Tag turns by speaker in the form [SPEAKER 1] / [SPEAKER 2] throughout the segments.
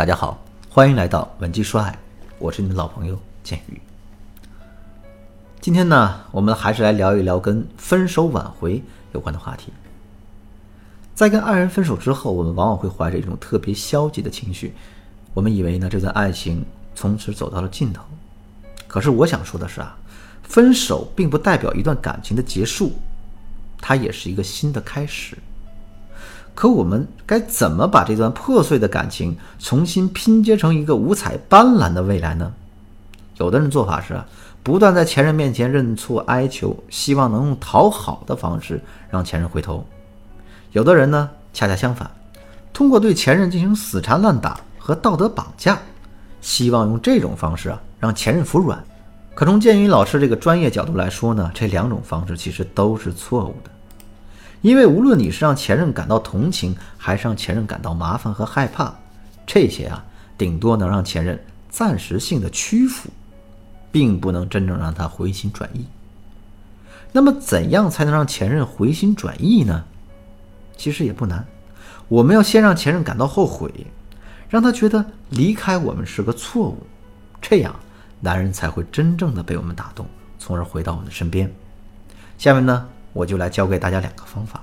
[SPEAKER 1] 大家好，欢迎来到文姬说爱，我是你的老朋友建宇。今天呢，我们还是来聊一聊跟分手挽回有关的话题。在跟爱人分手之后，我们往往会怀着一种特别消极的情绪，我们以为呢这段爱情从此走到了尽头。可是我想说的是啊，分手并不代表一段感情的结束，它也是一个新的开始。可我们该怎么把这段破碎的感情重新拼接成一个五彩斑斓的未来呢？有的人做法是，不断在前任面前认错哀求，希望能用讨好的方式让前任回头；有的人呢，恰恰相反，通过对前任进行死缠烂打和道德绑架，希望用这种方式啊让前任服软。可从建宇老师这个专业角度来说呢，这两种方式其实都是错误的。因为无论你是让前任感到同情，还是让前任感到麻烦和害怕，这些啊，顶多能让前任暂时性的屈服，并不能真正让他回心转意。那么，怎样才能让前任回心转意呢？其实也不难，我们要先让前任感到后悔，让他觉得离开我们是个错误，这样男人才会真正的被我们打动，从而回到我们的身边。下面呢？我就来教给大家两个方法，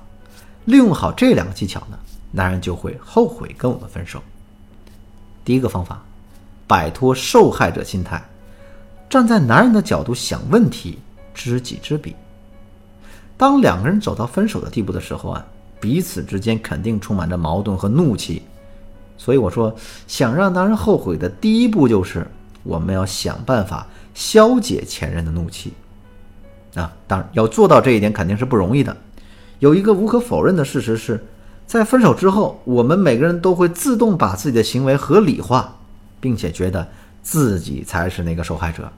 [SPEAKER 1] 利用好这两个技巧呢，男人就会后悔跟我们分手。第一个方法，摆脱受害者心态，站在男人的角度想问题，知己知彼。当两个人走到分手的地步的时候啊，彼此之间肯定充满着矛盾和怒气，所以我说，想让男人后悔的第一步就是我们要想办法消解前任的怒气。啊，当然要做到这一点肯定是不容易的。有一个无可否认的事实是，在分手之后，我们每个人都会自动把自己的行为合理化，并且觉得自己才是那个受害者。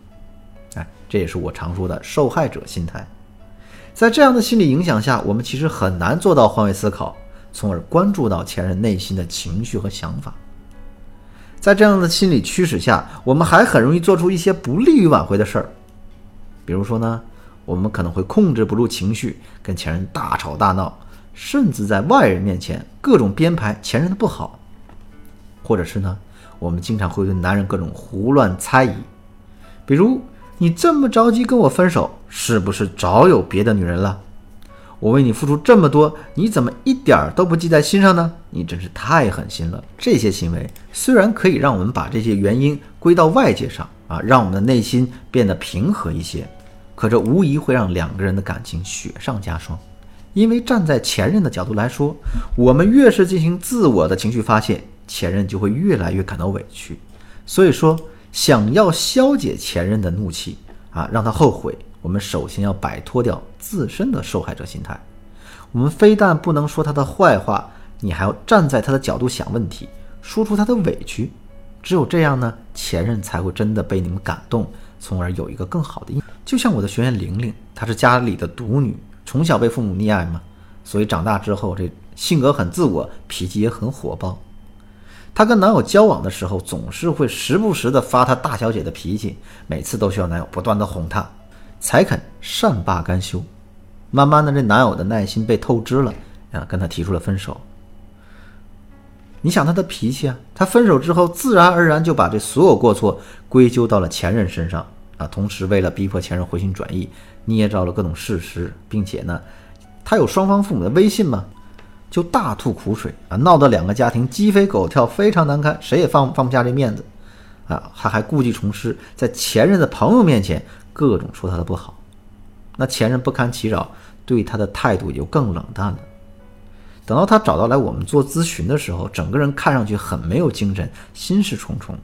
[SPEAKER 1] 哎，这也是我常说的受害者心态。在这样的心理影响下，我们其实很难做到换位思考，从而关注到前任内心的情绪和想法。在这样的心理驱使下，我们还很容易做出一些不利于挽回的事儿，比如说呢？我们可能会控制不住情绪，跟前任大吵大闹，甚至在外人面前各种编排前任的不好，或者是呢，我们经常会对男人各种胡乱猜疑，比如你这么着急跟我分手，是不是早有别的女人了？我为你付出这么多，你怎么一点儿都不记在心上呢？你真是太狠心了！这些行为虽然可以让我们把这些原因归到外界上啊，让我们的内心变得平和一些。可这无疑会让两个人的感情雪上加霜，因为站在前任的角度来说，我们越是进行自我的情绪发泄，前任就会越来越感到委屈。所以说，想要消解前任的怒气啊，让他后悔，我们首先要摆脱掉自身的受害者心态。我们非但不能说他的坏话，你还要站在他的角度想问题，说出他的委屈。只有这样呢，前任才会真的被你们感动。从而有一个更好的印就像我的学员玲玲，她是家里的独女，从小被父母溺爱嘛，所以长大之后这性格很自我，脾气也很火爆。她跟男友交往的时候，总是会时不时的发她大小姐的脾气，每次都需要男友不断的哄她，才肯善罢甘休。慢慢的，这男友的耐心被透支了，啊，跟她提出了分手。你想她的脾气啊，她分手之后自然而然就把这所有过错归咎到了前任身上啊。同时，为了逼迫前任回心转意，捏造了各种事实，并且呢，他有双方父母的微信嘛，就大吐苦水啊，闹得两个家庭鸡飞狗跳，非常难堪，谁也放放不下这面子啊。他还故技重施，在前任的朋友面前各种说他的不好，那前任不堪其扰，对他的态度就更冷淡了。等到他找到来我们做咨询的时候，整个人看上去很没有精神，心事重重。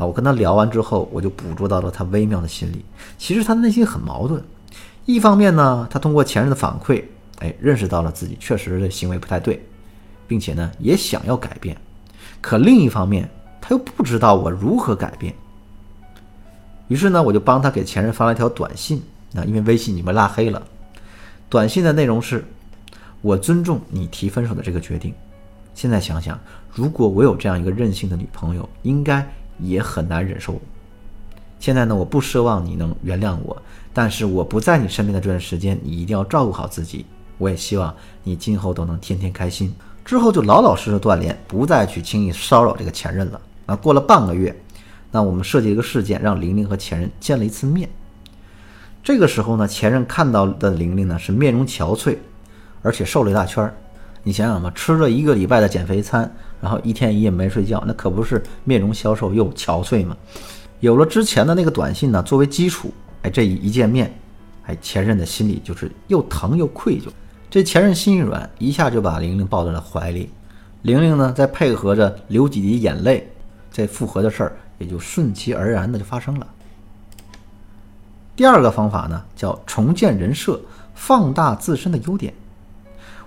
[SPEAKER 1] 啊，我跟他聊完之后，我就捕捉到了他微妙的心理。其实他的内心很矛盾，一方面呢，他通过前任的反馈，哎，认识到了自己确实的行为不太对，并且呢，也想要改变。可另一方面，他又不知道我如何改变。于是呢，我就帮他给前任发了一条短信。那因为微信你们拉黑了，短信的内容是。我尊重你提分手的这个决定。现在想想，如果我有这样一个任性的女朋友，应该也很难忍受。现在呢，我不奢望你能原谅我，但是我不在你身边的这段时间，你一定要照顾好自己。我也希望你今后都能天天开心。之后就老老实实锻炼，不再去轻易骚扰这个前任了。啊，过了半个月，那我们设计一个事件，让玲玲和前任见了一次面。这个时候呢，前任看到的玲玲呢是面容憔悴，而且瘦了一大圈儿。你想想吧，吃了一个礼拜的减肥餐，然后一天一夜没睡觉，那可不是面容消瘦又憔悴吗？有了之前的那个短信呢作为基础，哎，这一一见面，哎，前任的心里就是又疼又愧疚。这前任心一软，一下就把玲玲抱在了怀里。玲玲呢，再配合着流几滴眼泪，这复合的事儿也就顺其而然的就发生了。第二个方法呢，叫重建人设，放大自身的优点。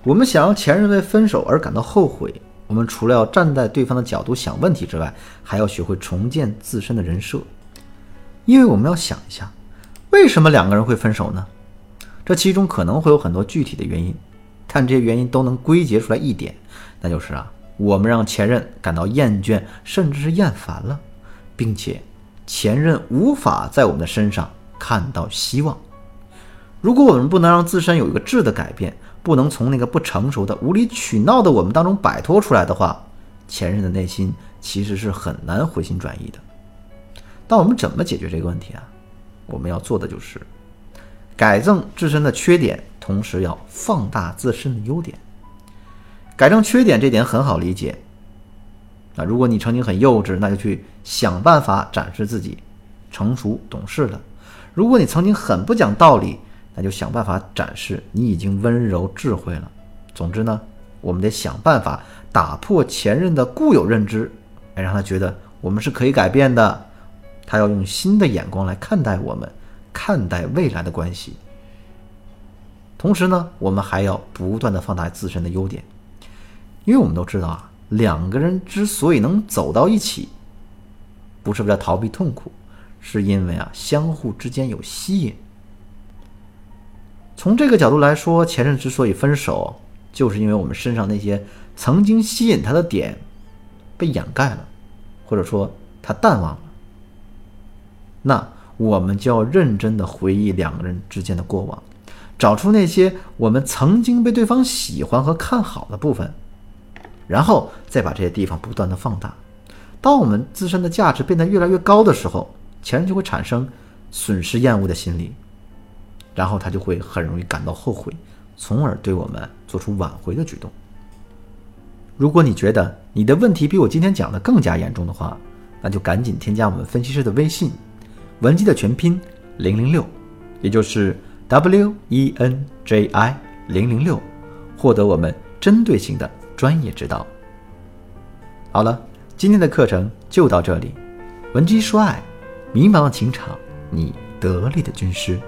[SPEAKER 1] 我们想要前任为分手而感到后悔，我们除了要站在对方的角度想问题之外，还要学会重建自身的人设。因为我们要想一下，为什么两个人会分手呢？这其中可能会有很多具体的原因，但这些原因都能归结出来一点，那就是啊，我们让前任感到厌倦，甚至是厌烦了，并且前任无法在我们的身上看到希望。如果我们不能让自身有一个质的改变，不能从那个不成熟的、无理取闹的我们当中摆脱出来的话，前任的内心其实是很难回心转意的。那我们怎么解决这个问题啊？我们要做的就是改正自身的缺点，同时要放大自身的优点。改正缺点这点很好理解。啊，如果你曾经很幼稚，那就去想办法展示自己成熟懂事了；如果你曾经很不讲道理，那就想办法展示你已经温柔智慧了。总之呢，我们得想办法打破前任的固有认知，哎，让他觉得我们是可以改变的。他要用新的眼光来看待我们，看待未来的关系。同时呢，我们还要不断的放大自身的优点，因为我们都知道啊，两个人之所以能走到一起，不是为了逃避痛苦，是因为啊，相互之间有吸引。从这个角度来说，前任之所以分手，就是因为我们身上那些曾经吸引他的点被掩盖了，或者说他淡忘了。那我们就要认真的回忆两个人之间的过往，找出那些我们曾经被对方喜欢和看好的部分，然后再把这些地方不断的放大。当我们自身的价值变得越来越高的时候，前任就会产生损失厌恶的心理。然后他就会很容易感到后悔，从而对我们做出挽回的举动。如果你觉得你的问题比我今天讲的更加严重的话，那就赶紧添加我们分析师的微信，文姬的全拼零零六，也就是 W E N J I 零零六，获得我们针对性的专业指导。好了，今天的课程就到这里。文姬说爱，迷茫的情场，你得力的军师。